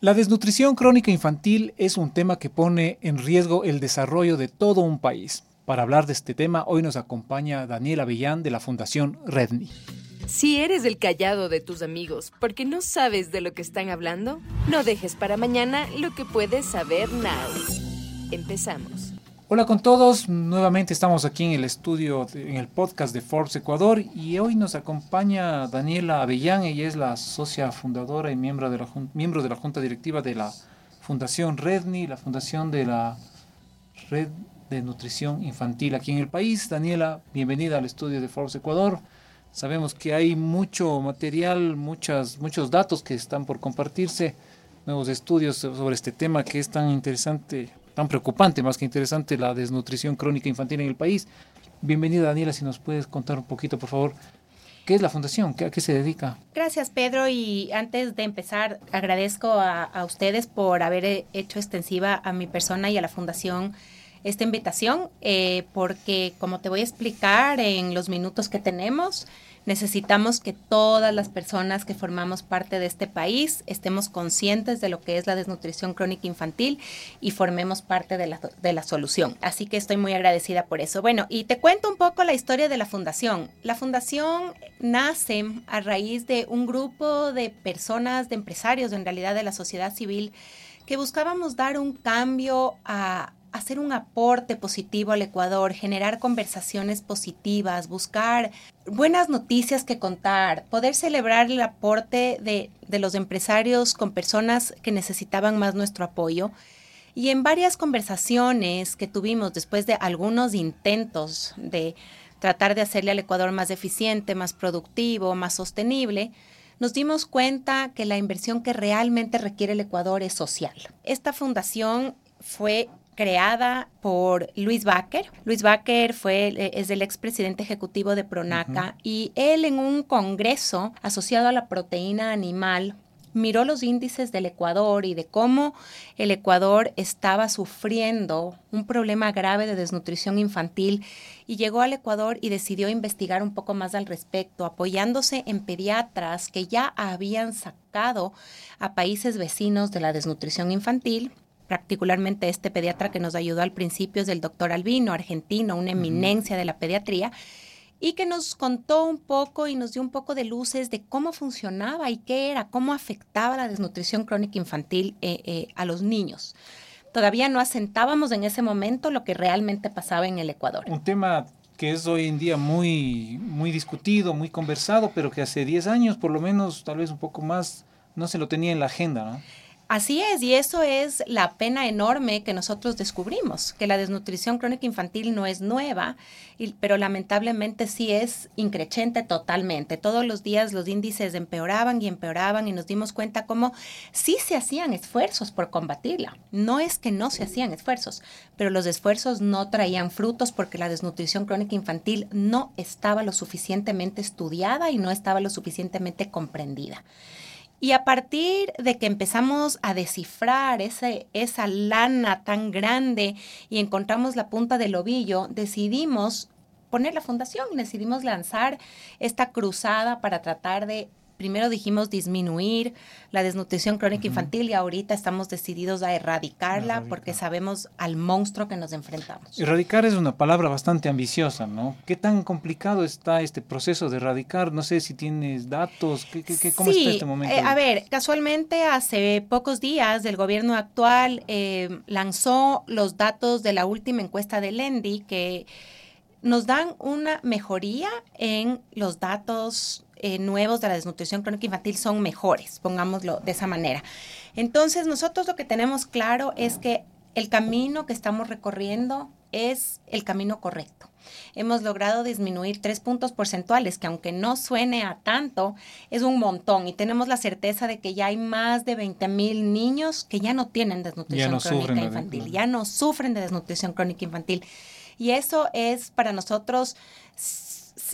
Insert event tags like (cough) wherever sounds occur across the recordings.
La desnutrición crónica infantil es un tema que pone en riesgo el desarrollo de todo un país. Para hablar de este tema, hoy nos acompaña Daniela Avellán de la Fundación Redni. Si eres el callado de tus amigos porque no sabes de lo que están hablando, no dejes para mañana lo que puedes saber now. Empezamos. Hola con todos, nuevamente estamos aquí en el estudio, en el podcast de Forbes Ecuador y hoy nos acompaña Daniela Avellán, ella es la socia fundadora y miembro de la, miembro de la junta directiva de la Fundación Redni, la fundación de la Red de Nutrición Infantil aquí en el país. Daniela, bienvenida al estudio de Forbes Ecuador. Sabemos que hay mucho material, muchas, muchos datos que están por compartirse, nuevos estudios sobre este tema que es tan interesante tan preocupante, más que interesante, la desnutrición crónica infantil en el país. Bienvenida Daniela, si nos puedes contar un poquito, por favor, ¿Qué es la fundación? ¿A qué se dedica? Gracias, Pedro. Y antes de empezar, agradezco a, ustedes por haber hecho extensiva a mi persona y a la fundación esta invitación, eh, porque como te voy a explicar en los minutos que tenemos, Necesitamos que todas las personas que formamos parte de este país estemos conscientes de lo que es la desnutrición crónica infantil y formemos parte de la, de la solución. Así que estoy muy agradecida por eso. Bueno, y te cuento un poco la historia de la fundación. La fundación nace a raíz de un grupo de personas, de empresarios, en realidad de la sociedad civil, que buscábamos dar un cambio a, hacer un aporte positivo al Ecuador, generar conversaciones positivas, buscar buenas noticias que contar, poder celebrar el aporte de, los empresarios con personas que necesitaban más nuestro apoyo. Y en varias conversaciones que tuvimos después de algunos intentos de tratar de hacerle al Ecuador más eficiente, más productivo, más sostenible, nos dimos cuenta que la inversión que realmente requiere el Ecuador es social. Esta fundación fue creada por Luis Baker. Luis Baker fue, eh, es el expresidente ejecutivo de Pronaca y él en un congreso asociado a la proteína animal miró los índices del Ecuador y de cómo el Ecuador estaba sufriendo un problema grave de desnutrición infantil y llegó al Ecuador y decidió investigar un poco más al respecto, apoyándose en pediatras que ya habían sacado a países vecinos de la desnutrición infantil particularmente este pediatra que nos ayudó al principio es el doctor Albino, argentino, una eminencia de la pediatría, y que nos contó un poco y nos dio un poco de luces de cómo funcionaba y qué era, cómo afectaba la desnutrición crónica infantil eh, eh, a los niños. Todavía no asentábamos en ese momento lo que realmente pasaba en el Ecuador. Un tema que es hoy en día muy, muy discutido, muy conversado, pero que hace 10 años, por lo menos, tal vez un poco más, no se lo tenía en la agenda, ¿no? Así es, y eso es la pena enorme que nosotros descubrimos, que la desnutrición crónica infantil no es nueva, pero lamentablemente sí es increchente totalmente. Todos los días los índices empeoraban y empeoraban y nos dimos cuenta cómo sí se hacían esfuerzos por combatirla. No es que no se hacían esfuerzos, pero los esfuerzos no traían frutos porque la desnutrición crónica infantil no estaba lo suficientemente estudiada y no estaba lo suficientemente comprendida. Y a partir de que empezamos a descifrar ese, esa lana tan grande y encontramos la punta del ovillo, decidimos poner la fundación, decidimos lanzar esta cruzada para tratar de primero dijimos disminuir la desnutrición crónica infantil y ahorita estamos decididos a erradicarla porque sabemos al monstruo que nos enfrentamos. Erradicar es una palabra bastante ambiciosa, ¿no? ¿Qué tan complicado está este proceso de erradicar? No sé si tienes datos, ¿qué, qué, cómo está este momento? Eh, a ver, casualmente hace pocos días el gobierno actual eh, lanzó los datos de la última encuesta del ENDI que nos dan una mejoría en los datos eh, nuevos de la desnutrición crónica infantil son mejores, pongámoslo de esa manera. Entonces, nosotros lo que tenemos claro es que el camino que estamos recorriendo es el camino correcto. Hemos logrado disminuir tres puntos porcentuales, que aunque no suene a tanto, es un montón. Y tenemos la certeza de que ya hay más de 20 mil niños que ya no tienen desnutrición crónica infantil, ya no sufren de desnutrición crónica infantil. Y eso es para nosotros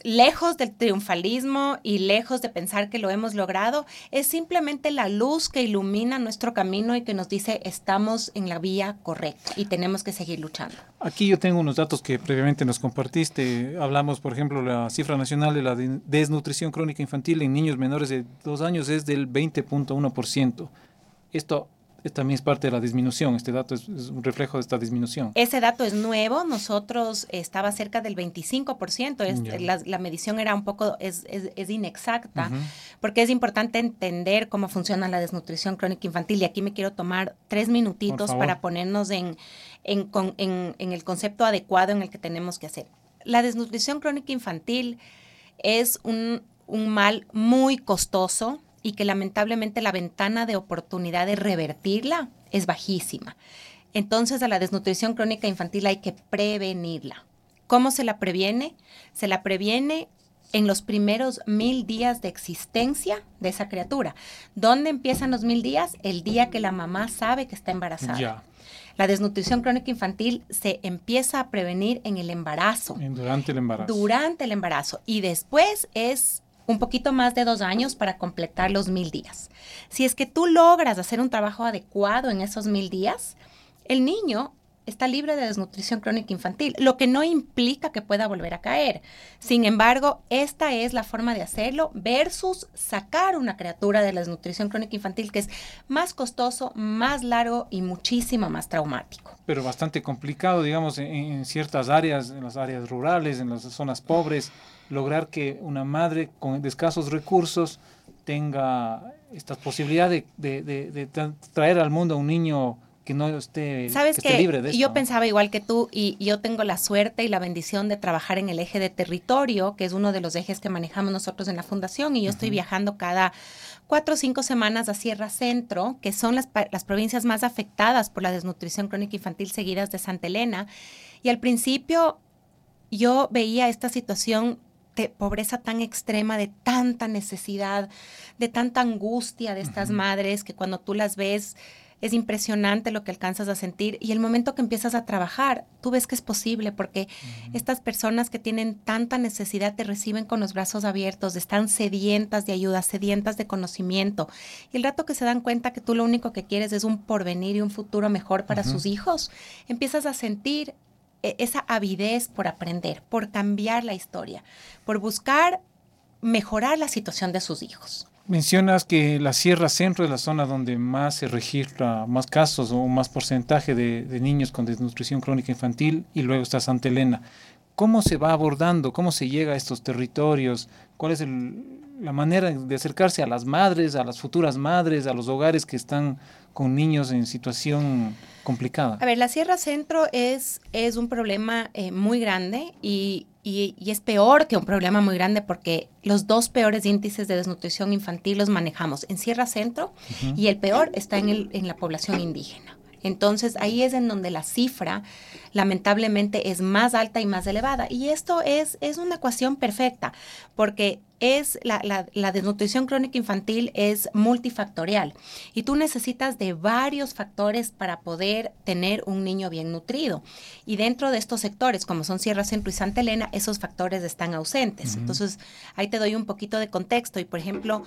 lejos del triunfalismo y lejos de pensar que lo hemos logrado, es simplemente la luz que ilumina nuestro camino y que nos dice estamos en la vía correcta y tenemos que seguir luchando. Aquí yo tengo unos datos que previamente nos compartiste. Hablamos, por ejemplo, la cifra nacional de la desnutrición crónica infantil en niños menores de dos años es del 20.1%. esto también es parte de la disminución, este dato es, un reflejo de esta disminución. Ese dato es nuevo, nosotros estaba cerca del 25%, la, medición era un poco, es, es, inexacta, porque es importante entender cómo funciona la desnutrición crónica infantil. Y aquí me quiero tomar tres minutitos para ponernos en, en, en el concepto adecuado en el que tenemos que hacer. La desnutrición crónica infantil es un, un mal muy costoso, y que lamentablemente la ventana de oportunidad de revertirla es bajísima. Entonces a la desnutrición crónica infantil hay que prevenirla. ¿Cómo se la previene? Se la previene en los primeros mil días de existencia de esa criatura. ¿Dónde empiezan los mil días? El día que la mamá sabe que está embarazada. La desnutrición crónica infantil se empieza a prevenir en el embarazo. Durante el embarazo. Durante el embarazo. Y después es un poquito más de dos años para completar los mil días. Si es que tú logras hacer un trabajo adecuado en esos mil días, el niño está libre de desnutrición crónica infantil, lo que no implica que pueda volver a caer. Sin embargo, esta es la forma de hacerlo versus sacar una criatura de la desnutrición crónica infantil que es más costoso, más largo y muchísimo más traumático. Pero bastante complicado, digamos, en, ciertas áreas, en las áreas rurales, en las zonas pobres, lograr que una madre con escasos recursos tenga esta posibilidad de, de, traer al mundo a un niño que no esté, ¿Sabes que, libre de esto. Yo pensaba igual que tú y yo tengo la suerte y la bendición de trabajar en el eje de territorio, que es uno de los ejes que manejamos nosotros en la fundación y yo estoy viajando cada cuatro o cinco semanas a Sierra Centro, que son las, las provincias más afectadas por la desnutrición crónica infantil seguidas de Santa Elena. Y al principio yo veía esta situación pobreza tan extrema, de tanta necesidad, de tanta angustia de estas madres que cuando tú las ves es impresionante lo que alcanzas a sentir y el momento que empiezas a trabajar, tú ves que es posible porque estas personas que tienen tanta necesidad te reciben con los brazos abiertos, están sedientas de ayuda, sedientas de conocimiento. Y el rato que se dan cuenta que tú lo único que quieres es un porvenir y un futuro mejor para sus hijos, empiezas a sentir esa avidez por aprender, por cambiar la historia, por buscar mejorar la situación de sus hijos. Mencionas que la Sierra Centro es la zona donde más se registra más casos o más porcentaje de, niños con desnutrición crónica infantil y luego está Santa Elena. ¿Cómo se va abordando? ¿Cómo se llega a estos territorios? ¿Cuál es la manera de acercarse a las madres, a las futuras madres, a los hogares que están con niños en situación complicada? A ver, la Sierra Centro es, es un problema eh, muy grande y, y, es peor que un problema muy grande porque los dos peores índices de desnutrición infantil los manejamos en Sierra Centro y el peor está en, el, en la población indígena. Entonces ahí es en donde la cifra lamentablemente es más alta y más elevada. Y esto es, es una ecuación perfecta porque es la, la, desnutrición crónica infantil es multifactorial y tú necesitas de varios factores para poder tener un niño bien nutrido. Y dentro de estos sectores, como son Sierra Centro y Santa Elena, esos factores están ausentes. Entonces, ahí te doy un poquito de contexto y, por ejemplo,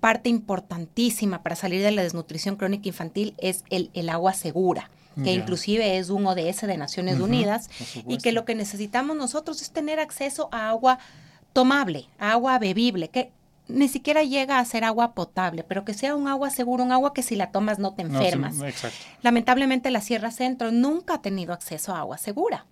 parte importantísima para salir de la desnutrición crónica infantil es el, el agua segura que inclusive es un ODS de Naciones Unidas, y que lo que necesitamos nosotros es tener acceso a agua tomable, agua bebible, que ni siquiera llega a ser agua potable, pero que sea un agua segura, un agua que si la tomas no te enfermas. Lamentablemente la Sierra Centro nunca ha tenido acceso a agua segura.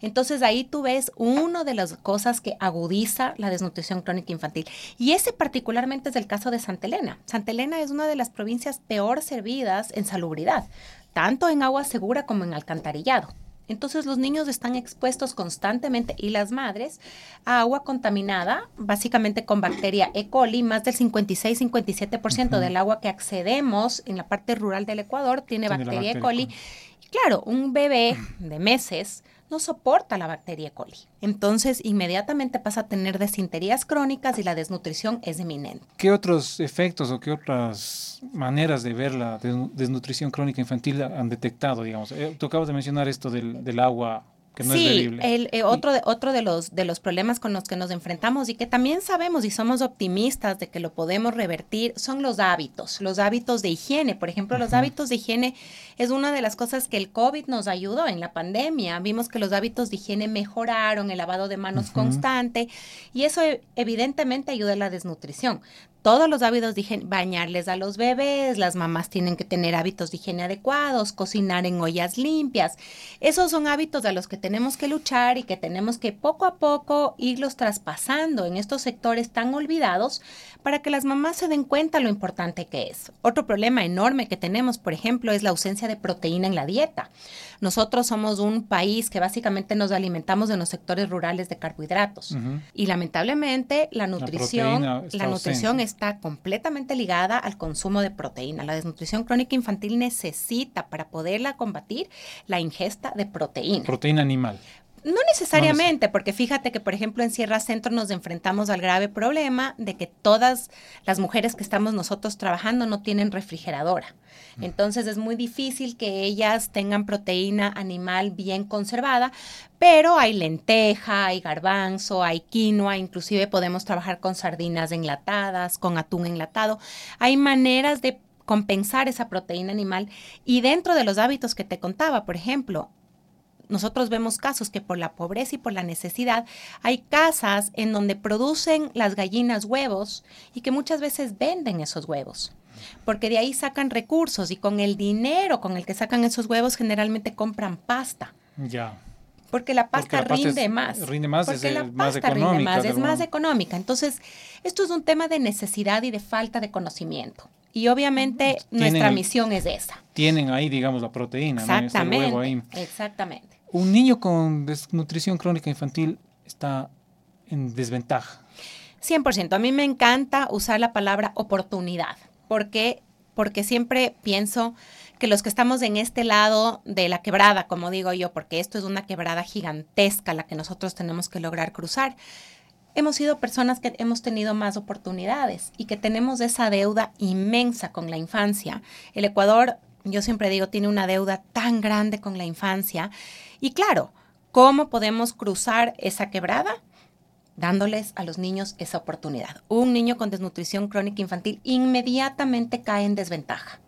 Entonces ahí tú ves una de las cosas que agudiza la desnutrición crónica infantil. Y ese particularmente es el caso de Santa Elena. Santa Elena es una de las provincias peor servidas en salubridad, tanto en agua segura como en alcantarillado. Entonces los niños están expuestos constantemente y las madres a agua contaminada, básicamente con bacteria E. coli, más del 56-57% del agua que accedemos en la parte rural del Ecuador tiene, bacteria, E. coli. Y claro, un bebé de meses no soporta la bacteria E. coli. Entonces, inmediatamente pasa a tener desinterías crónicas y la desnutrición es inminente. ¿Qué otros efectos o qué otras maneras de ver la desnutrición crónica infantil han detectado, digamos? Eh, acabas de mencionar esto del agua sí, El, eh, otro, de, otro de, los, de los problemas con los que nos enfrentamos y que también sabemos y somos optimistas de que lo podemos revertir son los hábitos, los hábitos de higiene. Por ejemplo, los hábitos de higiene es una de las cosas que el COVID nos ayudó en la pandemia. Vimos que los hábitos de higiene mejoraron, el lavado de manos constante y eso e, evidentemente ayuda a la desnutrición todos los hábitos de higiene, bañarles a los bebés, las mamás tienen que tener hábitos de higiene adecuados, cocinar en ollas limpias. Esos son hábitos a los que tenemos que luchar y que tenemos que poco a poco irlos traspasando en estos sectores tan olvidados para que las mamás se den cuenta lo importante que es. Otro problema enorme que tenemos, por ejemplo, es la ausencia de proteína en la dieta. Nosotros somos un país que básicamente nos alimentamos en los sectores rurales de carbohidratos y lamentablemente la nutrición, la, nutrición está completamente ligada al consumo de proteína. La desnutrición crónica infantil necesita para poderla combatir la ingesta de proteína. Proteína animal. No necesariamente, porque fíjate que, por ejemplo, en Sierra Centro nos enfrentamos al grave problema de que todas las mujeres que estamos nosotros trabajando no tienen refrigeradora. Mm. Entonces es muy difícil que ellas tengan proteína animal bien conservada, pero hay lenteja, hay garbanzo, hay quinoa, inclusive podemos trabajar con sardinas enlatadas, con atún enlatado. Hay maneras de compensar esa proteína animal y dentro de los hábitos que te contaba, por ejemplo, nosotros vemos casos que por la pobreza y por la necesidad hay casas en donde producen las gallinas huevos y que muchas veces venden esos huevos. Porque de ahí sacan recursos y con el dinero con el que sacan esos huevos generalmente compran pasta. Ya. Porque la pasta, rinde más. Rinde más, porque es la pasta más rinde más, es más económica. Entonces, esto es un tema de necesidad y de falta de conocimiento. Y obviamente nuestra misión es esa. Tienen ahí, digamos, la proteína. Exactamente. Exactamente un niño con desnutrición crónica infantil está en desventaja. 100%. A mí me encanta usar la palabra oportunidad, porque porque siempre pienso que los que estamos en este lado de la quebrada, como digo yo, porque esto es una quebrada gigantesca la que nosotros tenemos que lograr cruzar, hemos sido personas que hemos tenido más oportunidades y que tenemos esa deuda inmensa con la infancia. El Ecuador, yo siempre digo, tiene una deuda tan grande con la infancia y claro, ¿cómo podemos cruzar esa quebrada? dándoles a los niños esa oportunidad. Un niño con desnutrición crónica infantil inmediatamente cae en desventaja,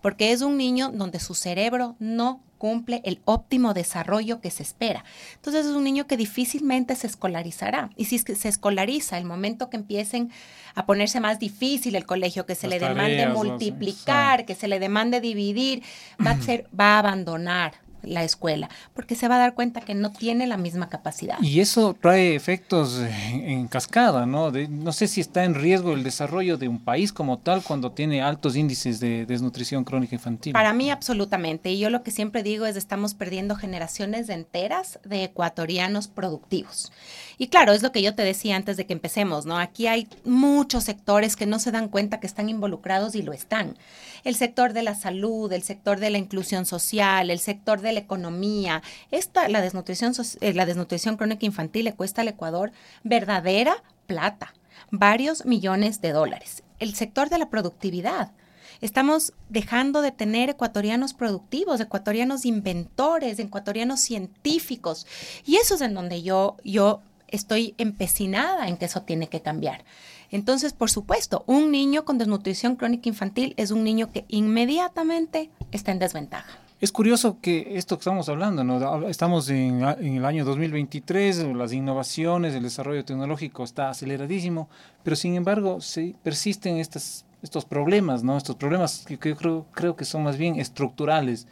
porque es un niño donde su cerebro no cumple el óptimo desarrollo que se espera. Entonces es un niño que difícilmente se escolarizará. Y si se escolariza, el momento que empiecen a ponerse más difícil el colegio, que se le demande multiplicar, que se le demande dividir, va a, (clears throat) ser, va a abandonar la escuela, porque se va a dar cuenta que no tiene la misma capacidad. Y eso trae efectos en cascada, ¿no? no sé si está en riesgo el desarrollo de un país como tal cuando tiene altos índices de desnutrición crónica infantil. Para mí absolutamente. Y yo lo que siempre digo es estamos perdiendo generaciones enteras de ecuatorianos productivos. Y claro, es lo que yo te decía antes de que empecemos, ¿no? Aquí hay muchos sectores que no se dan cuenta que están involucrados y lo están. El sector de la salud, el sector de la inclusión social, el sector de la economía. Esta, la desnutrición, eh, la desnutrición crónica infantil le cuesta al Ecuador verdadera plata, varios millones de dólares. El sector de la productividad. Estamos dejando de tener ecuatorianos productivos, ecuatorianos inventores, ecuatorianos científicos. Y eso es en donde yo, yo estoy empecinada en que eso tiene que cambiar. Entonces, por supuesto, un niño con desnutrición crónica infantil es un niño que inmediatamente está en desventaja. Es curioso que esto que estamos hablando, ¿no? estamos en, el año 2023, las innovaciones, el desarrollo tecnológico está aceleradísimo, pero sin embargo se persisten estas, estos problemas, ¿no? estos problemas que, yo creo, creo que son más bien estructurales.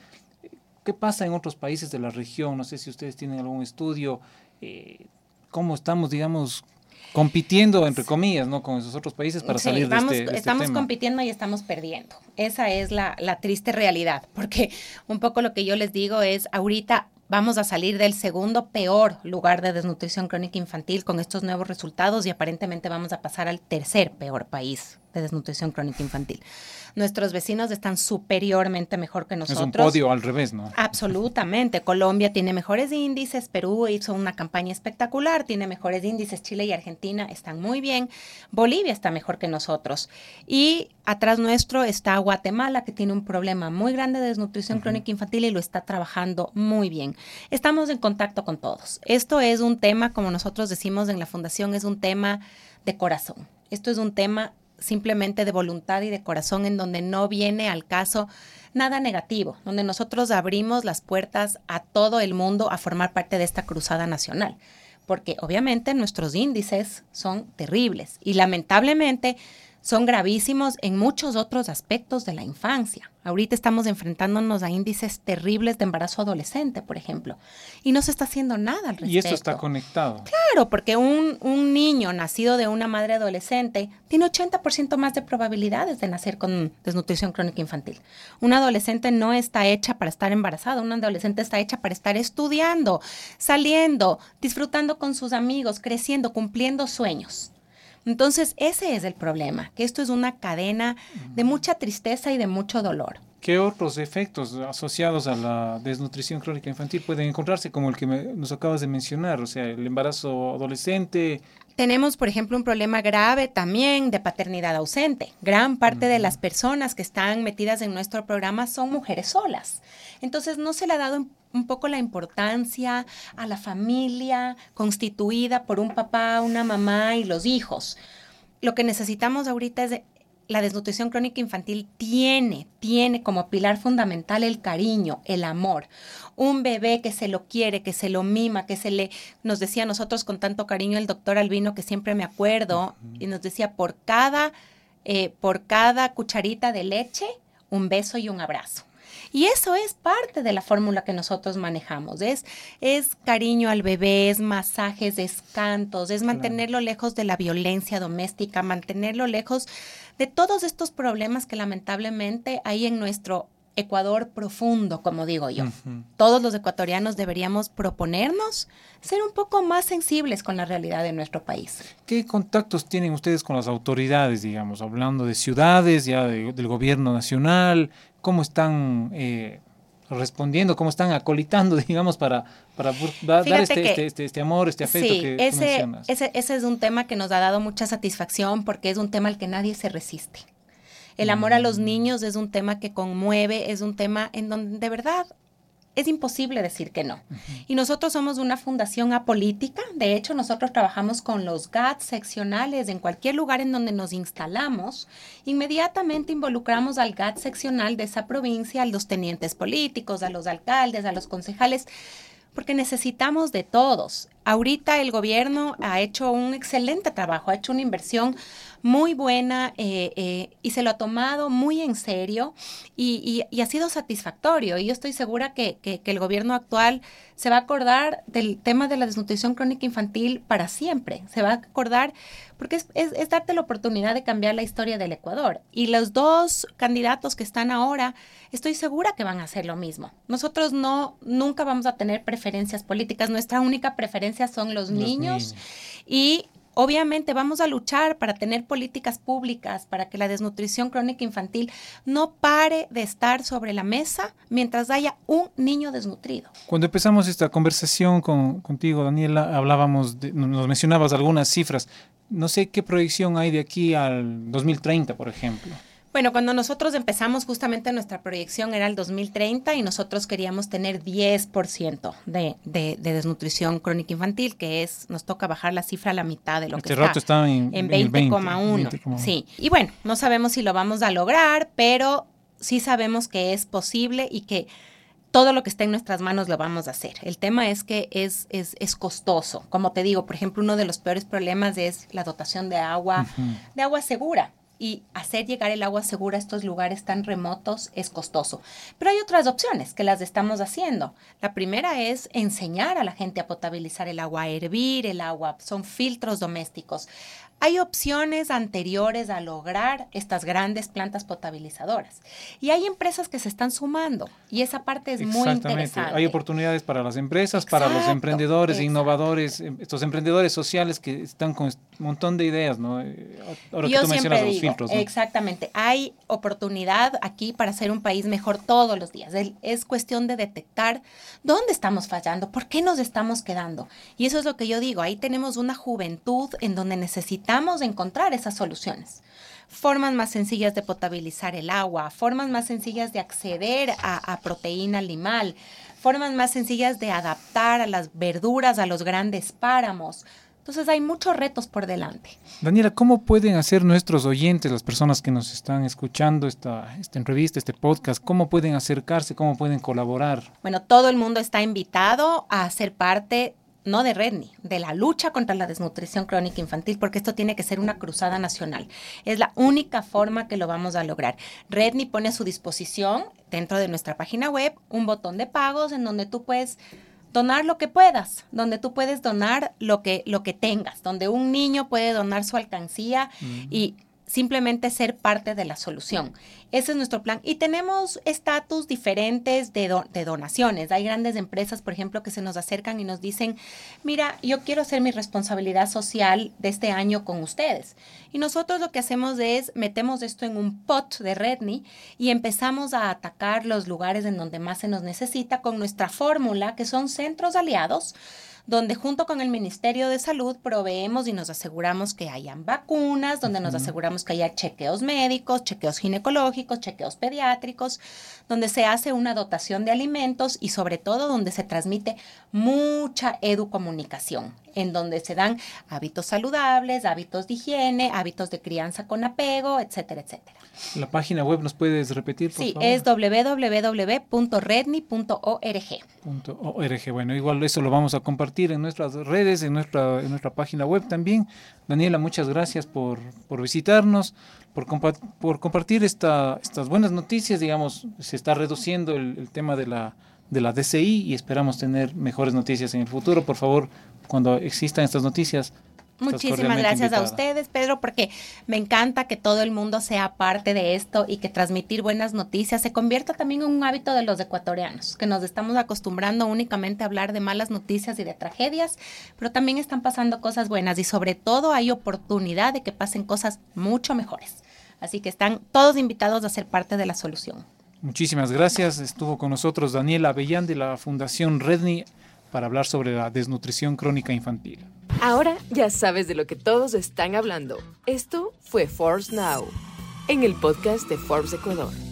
¿Qué pasa en otros países de la región? No sé si ustedes tienen algún estudio. Eh, ¿Cómo estamos, digamos, compitiendo, entre comillas, ¿no? Con esos otros países para salir de este, este Estamos compitiendo y estamos perdiendo. Esa es la, la triste realidad, (laughs) porque un poco lo que yo les digo es, ahorita vamos a salir del segundo peor lugar de desnutrición crónica infantil con estos nuevos resultados y aparentemente vamos a pasar al tercer peor país de desnutrición crónica infantil nuestros vecinos están superiormente mejor que nosotros. Es un podio al revés, ¿no? Absolutamente. Colombia tiene mejores índices, Perú hizo una campaña espectacular, tiene mejores índices, Chile y Argentina están muy bien, Bolivia está mejor que nosotros. Y atrás nuestro está Guatemala, que tiene un problema muy grande de desnutrición crónica infantil y lo está trabajando muy bien. Estamos en contacto con todos. Esto es un tema, como nosotros decimos en la fundación, es un tema de corazón. Esto es un tema simplemente de voluntad y de corazón en donde no viene al caso nada negativo, donde nosotros abrimos las puertas a todo el mundo a formar parte de esta cruzada nacional, porque obviamente nuestros índices son terribles y lamentablemente son gravísimos en muchos otros aspectos de la infancia. Ahorita estamos enfrentándonos a índices terribles de embarazo adolescente, por ejemplo, y no se está haciendo nada al respecto. Y esto está conectado. Claro, porque un, un niño nacido de una madre adolescente tiene 80% más de probabilidades de nacer con desnutrición crónica infantil. Una adolescente no está hecha para estar embarazada, una adolescente está hecha para estar estudiando, saliendo, disfrutando con sus amigos, creciendo, cumpliendo sueños. Entonces, ese es el problema, que esto es una cadena de mucha tristeza y de mucho dolor. ¿Qué otros efectos asociados a la desnutrición crónica infantil pueden encontrarse, como el que nos acabas de mencionar? O sea, el embarazo adolescente. Tenemos, por ejemplo, un problema grave también de paternidad ausente. Gran parte de las personas que están metidas en nuestro programa son mujeres solas. Entonces, no se le ha dado un poco la importancia a la familia constituida por un papá, una mamá y los hijos. Lo que necesitamos ahorita es la desnutrición crónica infantil tiene, tiene como pilar fundamental el cariño, el amor. Un bebé que se lo quiere, que se lo mima, que se le, nos decía a nosotros con tanto cariño el doctor Albino, que siempre me acuerdo, y nos decía, por cada, eh, por cada cucharita de leche, un beso y un abrazo. Y eso es parte de la fórmula que nosotros manejamos. Es, es cariño al bebé, es masajes, es cantos, es mantenerlo lejos de la violencia doméstica, mantenerlo lejos de todos estos problemas que lamentablemente hay en nuestro Ecuador profundo, como digo yo. Todos los ecuatorianos deberíamos proponernos ser un poco más sensibles con la realidad de nuestro país. ¿Qué contactos tienen ustedes con las autoridades, digamos, hablando de ciudades, ya del gobierno nacional? ¿Cómo están eh, respondiendo, cómo están acolitando, (laughs) digamos, para, para dar este, este, este, este, amor, este afecto que ese, ese, ese es un tema que nos ha dado mucha satisfacción porque es un tema al que nadie se resiste. El amor a los mm. niños es un tema que conmueve, es un tema en donde de verdad es imposible decir que no. Y nosotros somos una fundación apolítica. De hecho, nosotros trabajamos con los GATS seccionales en cualquier lugar en donde nos instalamos. Inmediatamente involucramos al GAT seccional de esa provincia, a los tenientes políticos, a los alcaldes, a los concejales porque necesitamos de todos. Ahorita el gobierno ha hecho un excelente trabajo, ha hecho una inversión muy buena eh, eh, y se lo ha tomado muy en serio y, ha sido satisfactorio. Y yo estoy segura que, el gobierno actual se va a acordar del tema de la desnutrición crónica infantil para siempre. Se va a acordar porque es, es darte la oportunidad de cambiar la historia del Ecuador. Y los dos candidatos que están ahora, estoy segura que van a hacer lo mismo. Nosotros no, nunca vamos a tener preferencias políticas. Nuestra única preferencia son los, niños. Y Obviamente vamos a luchar para tener políticas públicas, para que la desnutrición crónica infantil no pare de estar sobre la mesa mientras haya un niño desnutrido. Cuando empezamos esta conversación con, contigo, Daniela, hablábamos, de, nos mencionabas algunas cifras. No sé qué proyección hay de aquí al 2030, por ejemplo. Bueno, cuando nosotros empezamos justamente nuestra proyección era el 2030 y nosotros queríamos tener 10% de, de, de, desnutrición crónica infantil, que es, nos toca bajar la cifra a la mitad de lo este que rato está. en, en 20,1. sí, y bueno, no sabemos si lo vamos a lograr, pero sí sabemos que es posible y que todo lo que está en nuestras manos lo vamos a hacer. El tema es que es, es, es, costoso. Como te digo, por ejemplo, uno de los peores problemas es la dotación de agua, de agua segura y hacer llegar el agua segura a estos lugares tan remotos es costoso. Pero hay otras opciones que las estamos haciendo. La primera es enseñar a la gente a potabilizar el agua, a hervir el agua. Son filtros domésticos. Hay opciones anteriores a lograr estas grandes plantas potabilizadoras. Y hay empresas que se están sumando y esa parte es muy interesante. Hay oportunidades para las empresas, para los emprendedores, innovadores, em, estos emprendedores sociales que están con un montón de ideas, ¿no? Eh, ahora Yo que tú mencionas los filtros. Exactamente. Hay oportunidad aquí para hacer un país mejor todos los días. Es cuestión de detectar dónde estamos fallando, por qué nos estamos quedando. Y eso es lo que yo digo. Ahí tenemos una juventud en donde necesitamos necesitamos encontrar esas soluciones. Formas más sencillas de potabilizar el agua, formas más sencillas de acceder a, proteína animal, formas más sencillas de adaptar a las verduras a los grandes páramos. Entonces hay muchos retos por delante. Daniela, ¿cómo pueden hacer nuestros oyentes, las personas que nos están escuchando esta, esta entrevista, este podcast, cómo pueden acercarse, cómo pueden colaborar? Bueno, todo el mundo está invitado a ser parte no de Redni, de la lucha contra la desnutrición crónica infantil, porque esto tiene que ser una cruzada nacional. Es la única forma que lo vamos a lograr. Redni pone a su disposición dentro de nuestra página web un botón de pagos en donde tú puedes donar lo que puedas, donde tú puedes donar lo que, lo que tengas, donde un niño puede donar su alcancía y simplemente ser parte de la solución. Ese es nuestro plan. Y tenemos estatus diferentes de, donaciones. Hay grandes empresas, por ejemplo, que se nos acercan y nos dicen, mira, yo quiero hacer mi responsabilidad social de este año con ustedes. Y nosotros lo que hacemos es metemos esto en un pot de Redni y empezamos a atacar los lugares en donde más se nos necesita con nuestra fórmula, que son centros aliados donde junto con el Ministerio de Salud proveemos y nos aseguramos que hayan vacunas, donde nos aseguramos que haya chequeos médicos, chequeos ginecológicos, chequeos pediátricos, donde se hace una dotación de alimentos y sobre todo donde se transmite mucha educomunicación, en donde se dan hábitos saludables, hábitos de higiene, hábitos de crianza con apego, etcétera, etcétera. La página web nos puedes repetir, por sí, es www.redni.org. .org. Bueno, igual eso lo vamos a compartir en nuestras redes, en nuestra, en nuestra página web también. Daniela, muchas gracias por, por visitarnos, por, por compartir esta, estas buenas noticias. Digamos, se está reduciendo el, el tema de la, de la DCI y esperamos tener mejores noticias en el futuro. Por favor, cuando existan estas noticias, Muchísimas gracias a ustedes, Pedro, porque me encanta que todo el mundo sea parte de esto y que transmitir buenas noticias se convierta también en un hábito de los ecuatorianos, que nos estamos acostumbrando únicamente a hablar de malas noticias y de tragedias, pero también están pasando cosas buenas y sobre todo hay oportunidad de que pasen cosas mucho mejores. Así que están todos invitados a ser parte de la solución. Muchísimas gracias. Estuvo con nosotros Daniela Avellán de la Fundación Redni para hablar sobre la desnutrición crónica infantil. Ahora ya sabes de lo que todos están hablando. Esto fue Forbes Now, en el podcast de Forbes Ecuador.